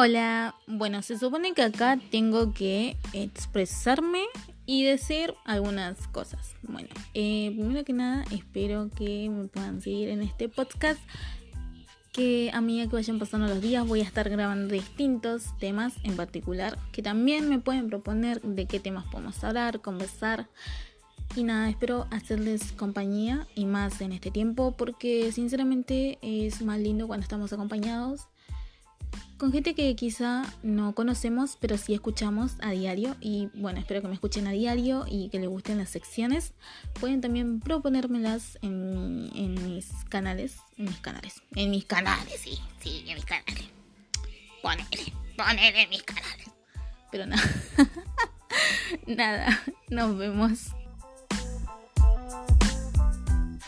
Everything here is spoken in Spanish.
Hola, bueno, se supone que acá tengo que expresarme y decir algunas cosas. Bueno, eh, primero que nada, espero que me puedan seguir en este podcast. Que a medida que vayan pasando los días voy a estar grabando distintos temas en particular que también me pueden proponer de qué temas podemos hablar, conversar. Y nada, espero hacerles compañía y más en este tiempo porque sinceramente es más lindo cuando estamos acompañados con gente que quizá no conocemos, pero sí escuchamos a diario. Y bueno, espero que me escuchen a diario y que les gusten las secciones. Pueden también proponérmelas en, en mis canales. En mis canales. En mis canales, sí, sí, en mis canales. Ponele, ponele en mis canales. Pero nada. nada, nos vemos.